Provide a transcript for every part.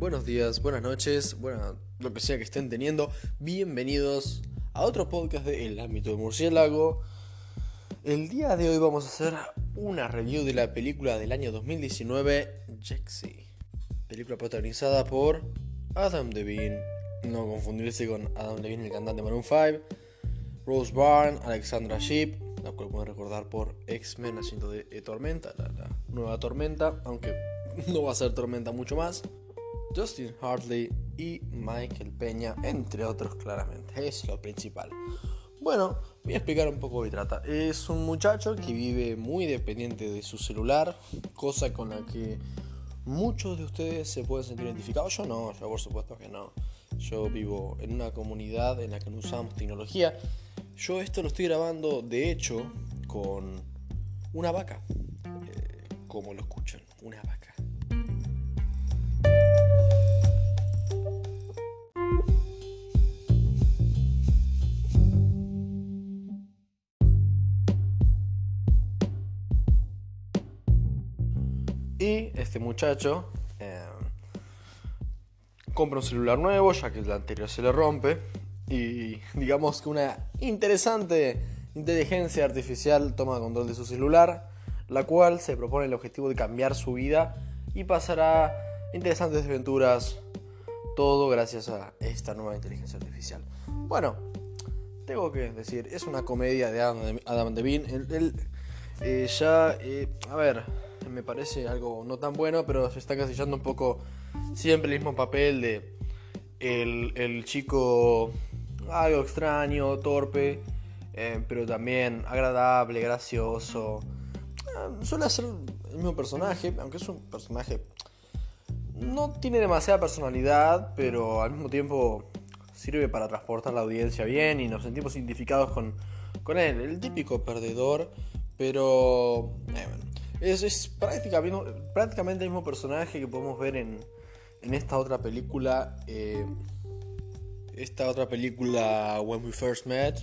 buenos días, buenas noches, bueno, lo que sea que estén teniendo. Bienvenidos a otro podcast de El ámbito de murciélago. El día de hoy vamos a hacer una review de la película del año 2019, Jexy. Película protagonizada por Adam Devine, no confundirse con Adam Devine, el cantante Maroon 5, Rose Byrne, Alexandra Sheep, la cual pueden recordar por X-Men haciendo de Tormenta, la nueva Tormenta, aunque no va a ser Tormenta mucho más. Justin Hartley y Michael Peña, entre otros claramente. Es lo principal. Bueno, voy a explicar un poco de trata. Es un muchacho que vive muy dependiente de su celular, cosa con la que muchos de ustedes se pueden sentir identificados. Yo no, yo por supuesto que no. Yo vivo en una comunidad en la que no usamos tecnología. Yo esto lo estoy grabando, de hecho, con una vaca. Eh, como lo escuchan, una vaca. Este muchacho eh, compra un celular nuevo, ya que el anterior se le rompe. Y digamos que una interesante inteligencia artificial toma control de su celular, la cual se propone el objetivo de cambiar su vida y pasará interesantes aventuras, todo gracias a esta nueva inteligencia artificial. Bueno, tengo que decir, es una comedia de Adam Devine. Él, eh, ya, eh, a ver, me parece algo no tan bueno, pero se está casillando un poco siempre el mismo papel de el, chico algo extraño, torpe, eh, pero también agradable, gracioso. Eh, suele ser el mismo personaje, aunque es un personaje... No tiene demasiada personalidad, pero al mismo tiempo sirve para transportar la audiencia bien y nos sentimos identificados con, con él. El típico perdedor, pero... Eh, es, prácticamente, prácticamente, el mismo personaje que podemos ver en, en esta otra película. Eh, esta otra película, When We First Met,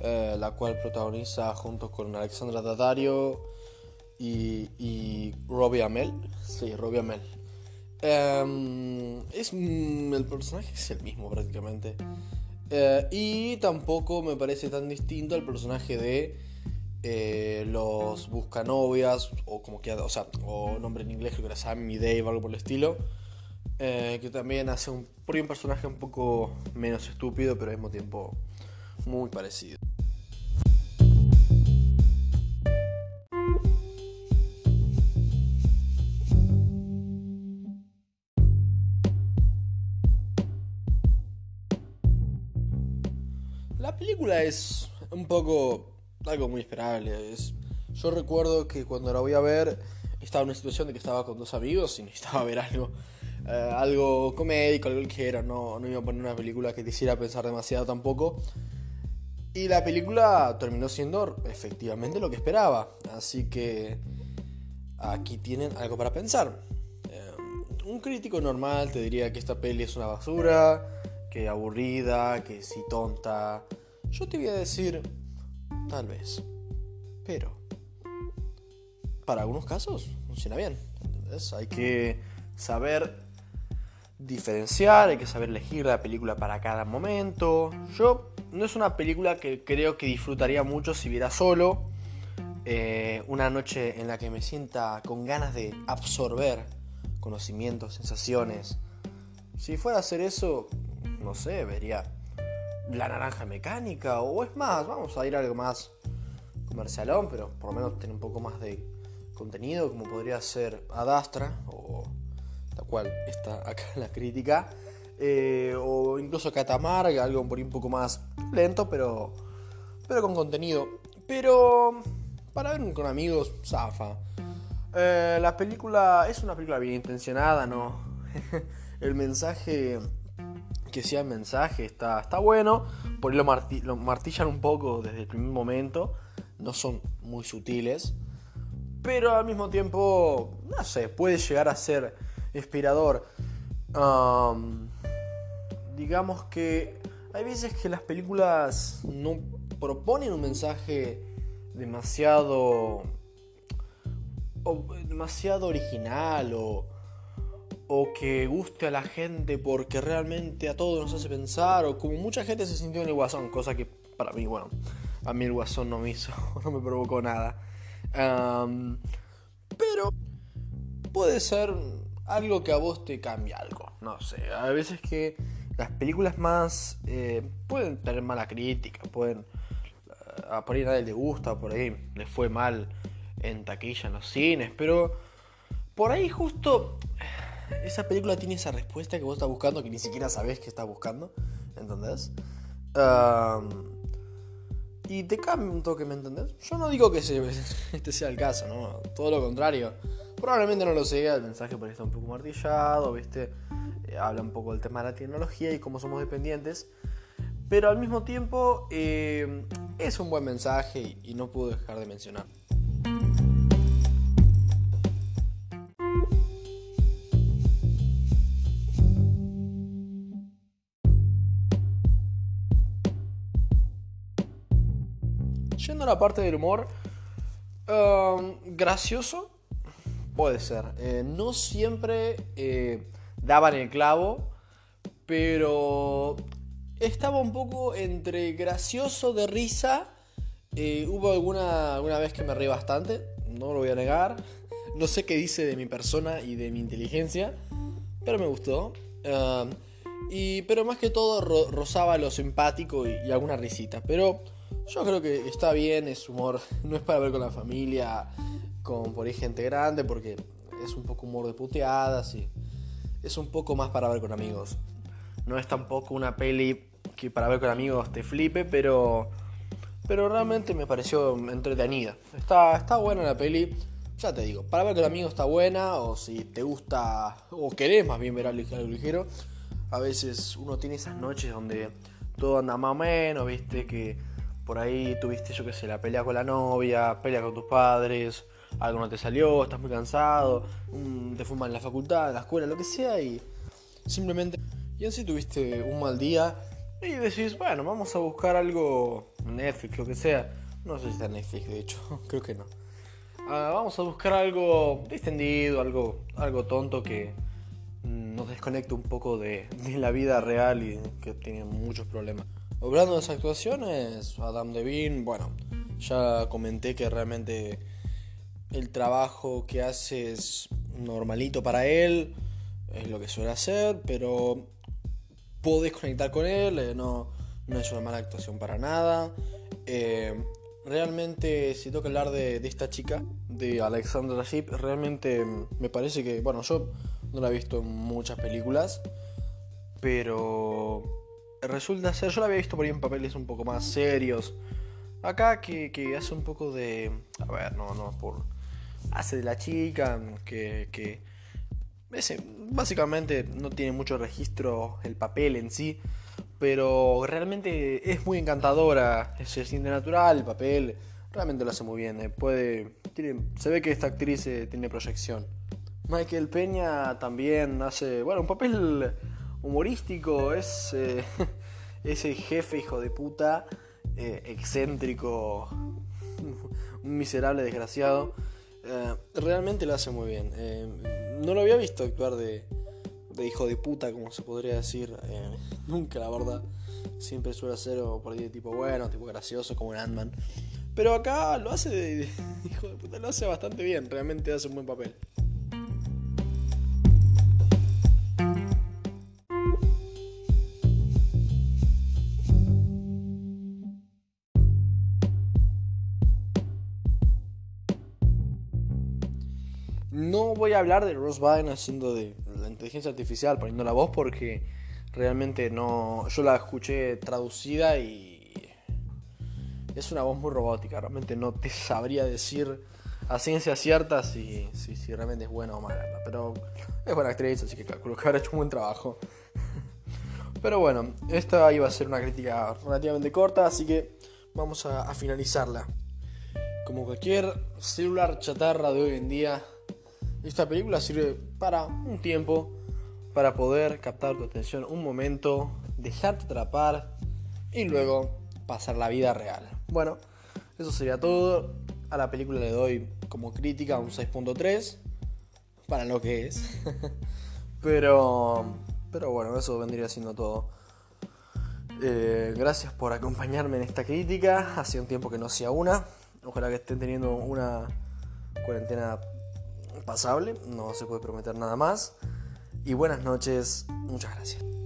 eh, la cual protagoniza junto con Alexandra Daddario y, y Robbie Amell. Sí, Robbie Amell. Em, es, mm, el personaje es el mismo prácticamente. Eh, y tampoco me parece tan distinto al personaje de eh, los buscanovias, o como que, o sea, o nombre en inglés, creo que era Sammy Dave, algo por el estilo. Eh, que también hace un, un personaje un poco menos estúpido, pero al mismo tiempo muy parecido. La película es un poco algo muy esperable. Es, yo recuerdo que cuando la voy a ver estaba en una situación de que estaba con dos amigos y necesitaba ver algo, eh, algo comédico, algo ligero. No, no iba a poner una película que te hiciera pensar demasiado tampoco. Y la película terminó siendo efectivamente lo que esperaba. Así que aquí tienen algo para pensar. Eh, un crítico normal te diría que esta peli es una basura, que aburrida, que si tonta. Yo te voy a decir, Tal vez. Pero para algunos casos funciona bien. Hay que saber diferenciar, hay que saber elegir la película para cada momento. Yo no es una película que creo que disfrutaría mucho si viera solo. Eh, una noche en la que me sienta con ganas de absorber conocimientos, sensaciones. Si fuera a hacer eso, no sé, vería la naranja mecánica, o es más, vamos a ir a algo más comercialón, pero por lo menos tiene un poco más de contenido, como podría ser Adastra, o la cual está acá en la crítica, eh, o incluso Catamarga, algo por un poco más lento, pero, pero con contenido. Pero para ver con amigos, zafa. Eh, la película es una película bien intencionada, ¿no? el mensaje que sea el mensaje está, está bueno, por ahí lo, martillan un poco desde el primer momento, no son muy sutiles, pero al mismo tiempo, no sé, puede llegar a ser inspirador. digamos que hay veces que las películas no proponen un mensaje demasiado demasiado original o o que guste a la gente porque realmente a todos nos hace pensar, o como mucha gente se sintió en el Guasón, cosa que para mí, bueno, a mí el Guasón no me hizo, no me provocó nada. pero puede ser algo que a vos te cambie algo, no sé, a veces que las películas más eh, pueden tener mala crítica, pueden... Eh, a por ahí nadie le gusta, por ahí le fue mal en taquilla en los cines, pero por ahí justo esa película tiene esa respuesta que vos estás buscando que ni siquiera sabés que estás buscando, ¿entendés? y te cambia un toque, ¿me entendés? Yo no digo que este sea el caso, ¿no? Todo lo contrario. Probablemente no lo sea, el mensaje por ahí está un poco martillado, ¿viste? Eh, habla un poco del tema de la tecnología y cómo somos dependientes. Pero al mismo tiempo eh, es un buen mensaje y no puedo dejar de mencionar. Yendo a la parte del humor, um, gracioso puede ser. Eh, no siempre eh, daban el clavo, pero estaba un poco entre gracioso de risa. Eh, hubo alguna, alguna vez que me reí bastante, no lo voy a negar. No sé qué dice de mi persona y de mi inteligencia, pero me gustó. Um, y, pero más que todo rozaba lo simpático y, y alguna risita. Pero yo creo que está bien, es humor, no es para ver con la familia, con por ahí gente grande, porque es un poco humor de puteadas y es un poco más para ver con amigos. No es tampoco una peli que para ver con amigos te flipe, pero, pero realmente me pareció entretenida. Está, está buena la peli, ya te digo, para ver con amigos está buena, o si te gusta, o querés más bien ver algo ligero, a veces uno tiene esas noches donde todo anda más o menos, viste, que por ahí tuviste, yo qué sé, la pelea con la novia, pelea con tus padres, algo no te salió, estás muy cansado, te fuman en la facultad, en la escuela, lo que sea, y simplemente. Y así tuviste un mal día y decís, bueno, vamos a buscar algo, Netflix, lo que sea. No sé si está Netflix, de hecho, creo que no. Ah, vamos a buscar algo distendido, algo, algo tonto que nos desconecte un poco de la vida real y que tiene muchos problemas. Hablando de las actuaciones, Adam Devine, bueno, ya comenté que realmente el trabajo que hace es normalito para él, es lo que suele hacer, pero podés conectar con él, eh, no, no es una mala actuación para nada. Eh, realmente, si tengo que hablar de, esta chica, de Alexandra Ship, realmente me parece que, bueno, yo no la he visto en muchas películas, pero resulta ser, yo la había visto por ahí en papeles un poco más serios. Acá que, hace un poco de... A ver, no, no, por... Hace de la chica, que... que básicamente no tiene mucho registro el papel en sí, pero realmente es muy encantadora, se siente natural el papel, realmente lo hace muy bien, eh, puede, tiene, se ve que esta actriz eh, tiene proyección. Michael Peña también hace, bueno, un papel humorístico, es eh, ese jefe hijo de puta, eh, excéntrico, un miserable desgraciado. Eh, realmente lo hace muy bien. no lo había visto actuar de, de, hijo de puta, como se podría decir. nunca, la verdad. Siempre suele ser por ahí de tipo bueno, tipo gracioso, como en Ant-Man. Pero acá lo hace de hijo de puta, lo hace bastante bien. Realmente hace un buen papel. Voy a hablar de Ross Byrne haciendo de la inteligencia artificial, poniendo la voz, porque realmente no. Yo la escuché traducida y. Es una voz muy robótica. Realmente no te sabría decir a ciencia cierta si, si, si realmente es buena o mala. Pero es buena actriz, así que calculo que habrá hecho un buen trabajo. Pero bueno, esta iba a ser una crítica relativamente corta, así que vamos a finalizarla. Como cualquier celular chatarra de hoy en día, esta película sirve para un tiempo, para poder captar tu atención un momento, dejarte atrapar y luego pasar la vida real. Bueno, eso sería todo. A la película le doy como crítica un 6.3 para lo que es. pero, pero bueno, eso vendría siendo todo. Eh, gracias por acompañarme en esta crítica. Hace un tiempo que no hacía una. Ojalá que estén teniendo una cuarentena pasable, no se puede prometer nada más. Y buenas noches, muchas gracias.